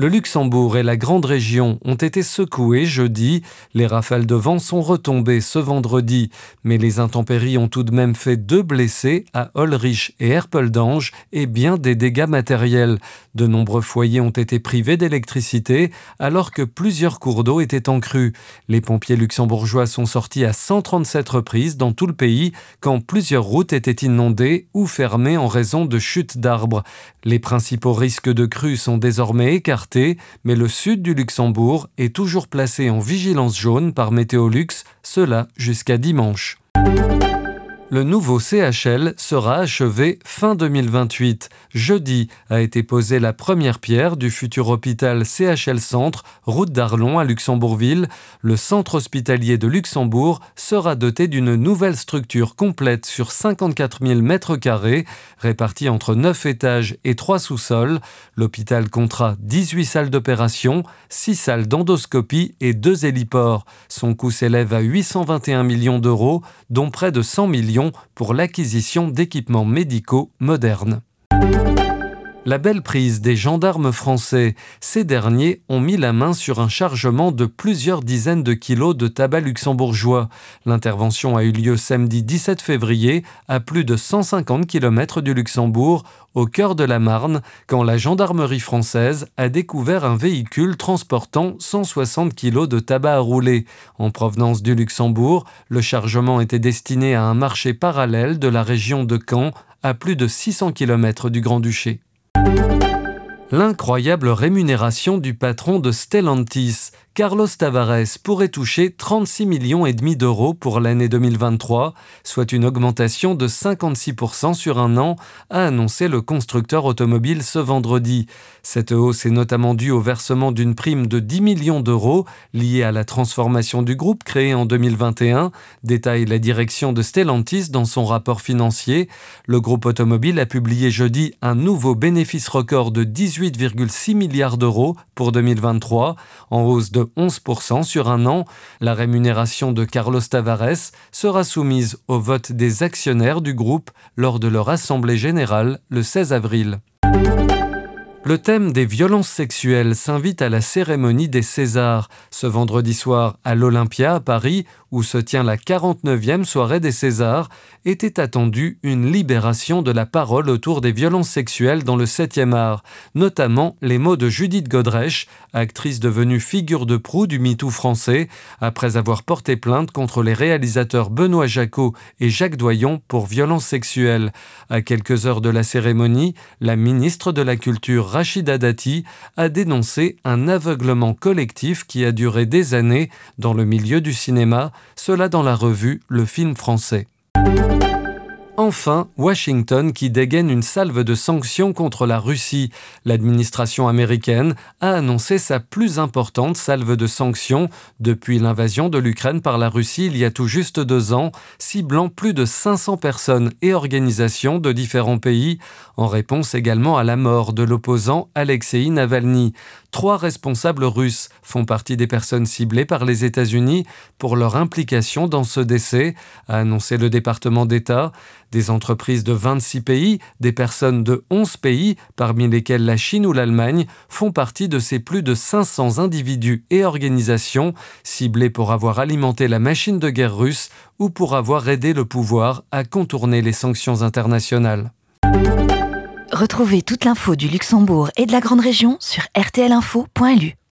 Le Luxembourg et la Grande Région ont été secoués jeudi. Les rafales de vent sont retombées ce vendredi. Mais les intempéries ont tout de même fait deux blessés à Olrich et Erpeldange et bien des dégâts matériels. De nombreux foyers ont été privés d'électricité alors que plusieurs cours d'eau étaient en crue. Les pompiers luxembourgeois sont sortis à 137 reprises dans tout le pays quand plusieurs routes étaient inondées ou fermées en raison de chutes d'arbres. Les principaux risques de crue sont désormais écartés mais le sud du Luxembourg est toujours placé en vigilance jaune par Météolux, cela jusqu'à dimanche. Le nouveau CHL sera achevé fin 2028. Jeudi a été posée la première pierre du futur hôpital CHL Centre, route d'Arlon à Luxembourgville. Le centre hospitalier de Luxembourg sera doté d'une nouvelle structure complète sur 54 000 mètres carrés, répartie entre 9 étages et 3 sous-sols. L'hôpital comptera 18 salles d'opération, 6 salles d'endoscopie et 2 héliports. Son coût s'élève à 821 millions d'euros, dont près de 100 millions pour l'acquisition d'équipements médicaux modernes. La belle prise des gendarmes français. Ces derniers ont mis la main sur un chargement de plusieurs dizaines de kilos de tabac luxembourgeois. L'intervention a eu lieu samedi 17 février à plus de 150 km du Luxembourg, au cœur de la Marne, quand la gendarmerie française a découvert un véhicule transportant 160 kilos de tabac à rouler. En provenance du Luxembourg, le chargement était destiné à un marché parallèle de la région de Caen, à plus de 600 km du Grand-Duché. L'incroyable rémunération du patron de Stellantis, Carlos Tavares pourrait toucher 36 millions et demi d'euros pour l'année 2023, soit une augmentation de 56% sur un an, a annoncé le constructeur automobile ce vendredi. Cette hausse est notamment due au versement d'une prime de 10 millions d'euros liée à la transformation du groupe créé en 2021, détaille la direction de Stellantis dans son rapport financier. Le groupe automobile a publié jeudi un nouveau bénéfice record de 18,6 milliards d'euros pour 2023, en hausse de 11% sur un an. La rémunération de Carlos Tavares sera soumise au vote des actionnaires du groupe lors de leur assemblée générale le 16 avril. Le thème des violences sexuelles s'invite à la cérémonie des Césars ce vendredi soir à l'Olympia à Paris, où se tient la 49e soirée des Césars, était attendue une libération de la parole autour des violences sexuelles dans le 7e art, notamment les mots de Judith Godrèche, actrice devenue figure de proue du MeToo français, après avoir porté plainte contre les réalisateurs Benoît Jacot et Jacques Doyon pour violences sexuelles. À quelques heures de la cérémonie, la ministre de la Culture Rachida Dati a dénoncé un aveuglement collectif qui a duré des années dans le milieu du cinéma, cela dans la revue Le Film français. Enfin, Washington qui dégaine une salve de sanctions contre la Russie. L'administration américaine a annoncé sa plus importante salve de sanctions depuis l'invasion de l'Ukraine par la Russie il y a tout juste deux ans, ciblant plus de 500 personnes et organisations de différents pays, en réponse également à la mort de l'opposant Alexei Navalny. Trois responsables russes font partie des personnes ciblées par les États-Unis pour leur implication dans ce décès, a annoncé le département d'État. Des entreprises de 26 pays, des personnes de 11 pays, parmi lesquels la Chine ou l'Allemagne, font partie de ces plus de 500 individus et organisations ciblés pour avoir alimenté la machine de guerre russe ou pour avoir aidé le pouvoir à contourner les sanctions internationales. Retrouvez toute l'info du Luxembourg et de la Grande Région sur rtlinfo.lu.